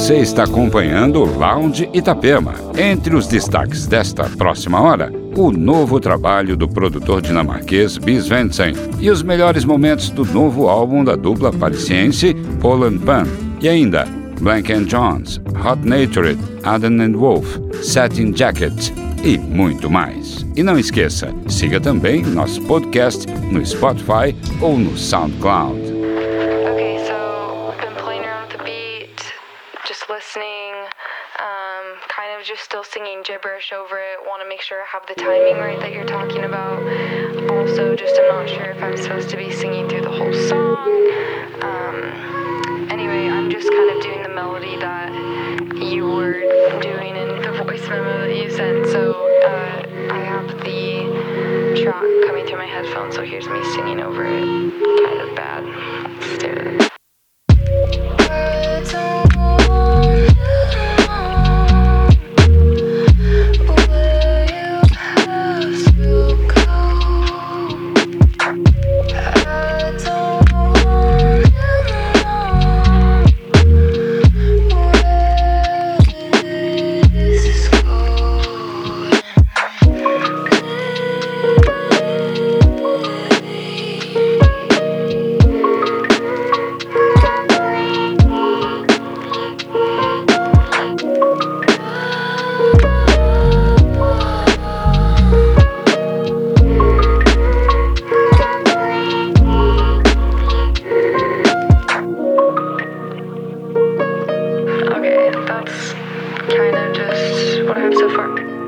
Você está acompanhando o Lounge Itapema. Entre os destaques desta próxima hora, o novo trabalho do produtor dinamarquês Bis Vensen e os melhores momentos do novo álbum da dupla parisiense Poland Pan. E ainda, Blank and Jones, Hot Natured, Adam and Wolf, Satin Jacket e muito mais. E não esqueça, siga também nosso podcast no Spotify ou no SoundCloud. Just still singing gibberish over it. Want to make sure I have the timing right that you're talking about. Also, just I'm not sure if I'm supposed to be singing through the whole song. Um, anyway, I'm just kind of doing the melody that you were doing in the voice memo that you sent. So uh, I have the track coming through my headphones, so here's me singing over it. Kind of bad. kind of just what I have so far.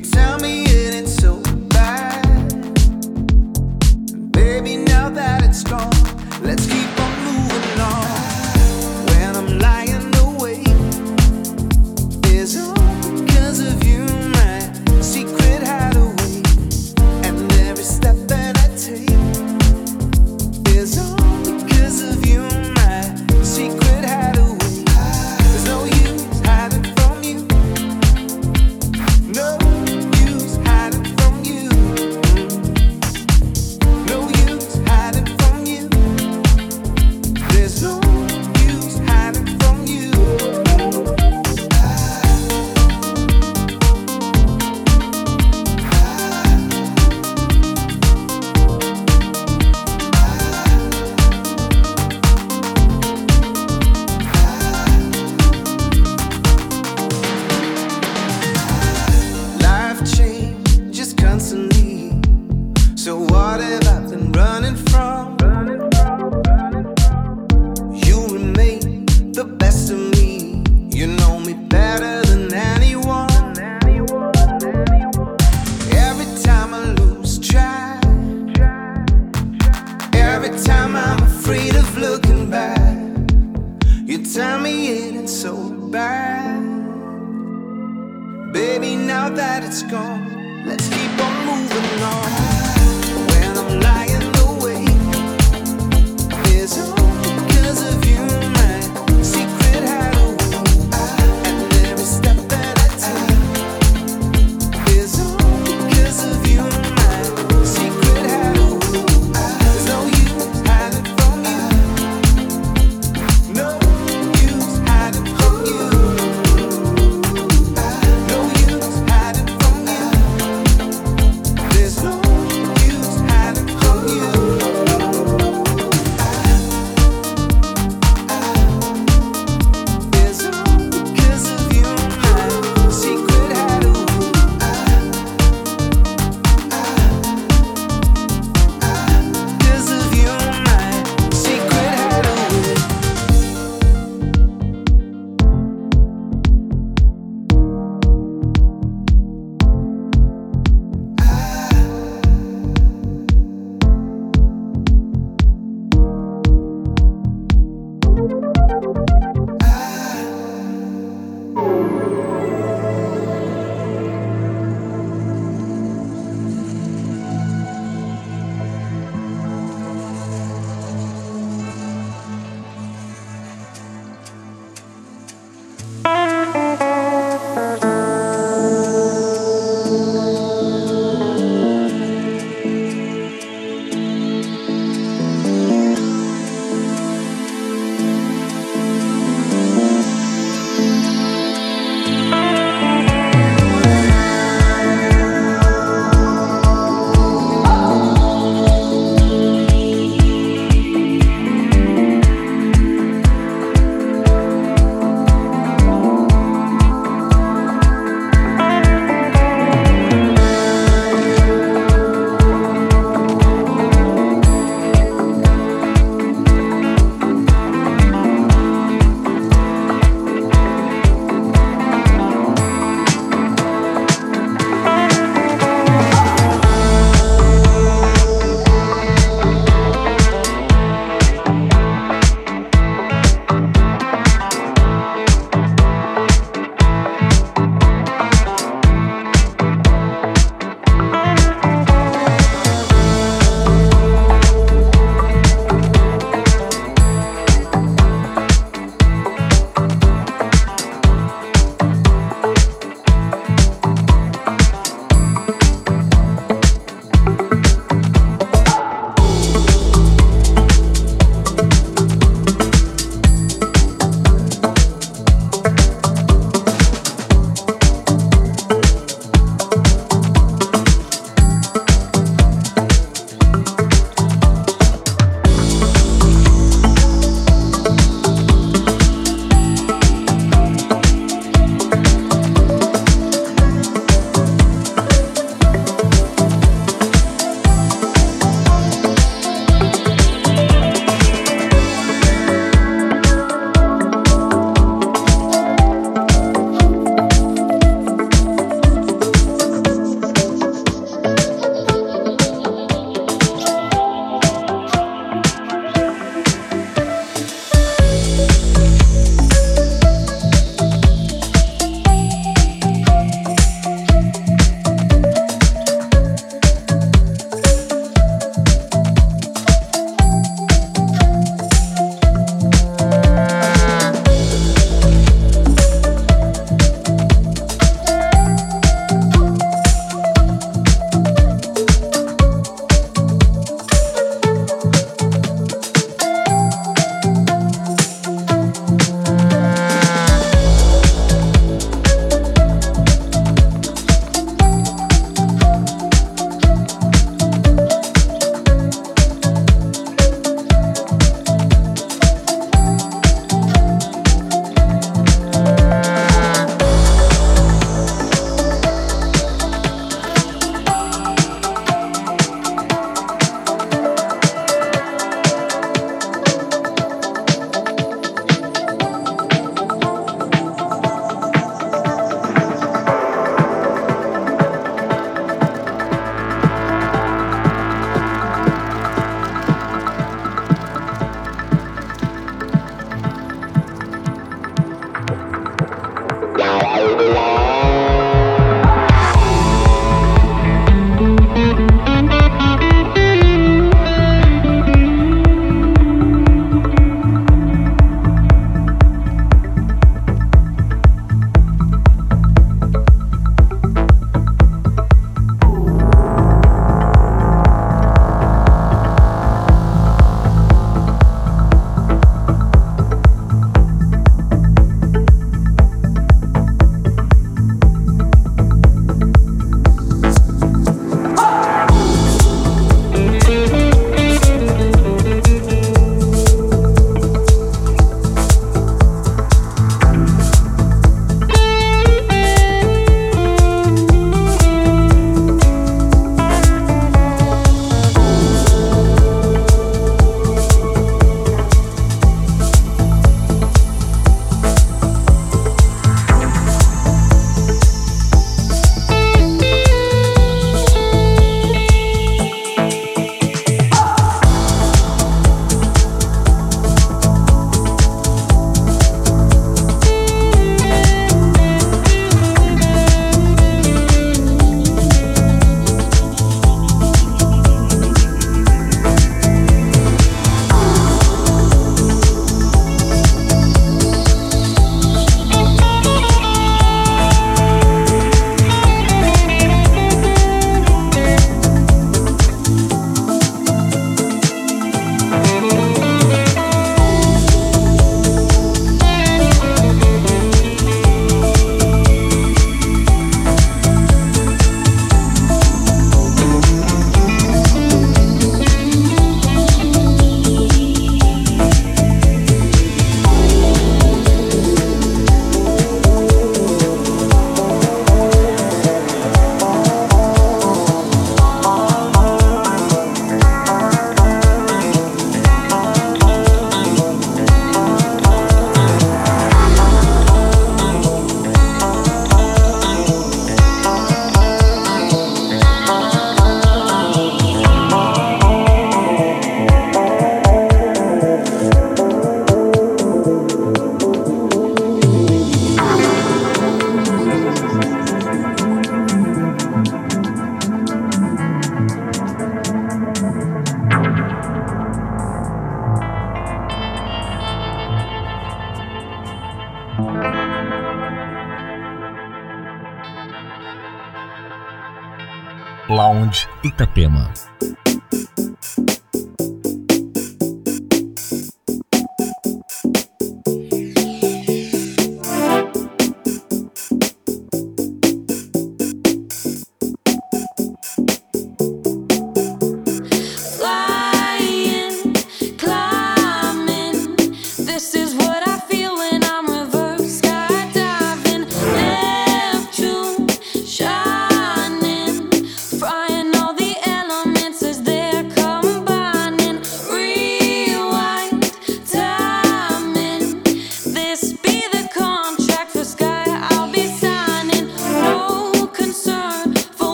Tell me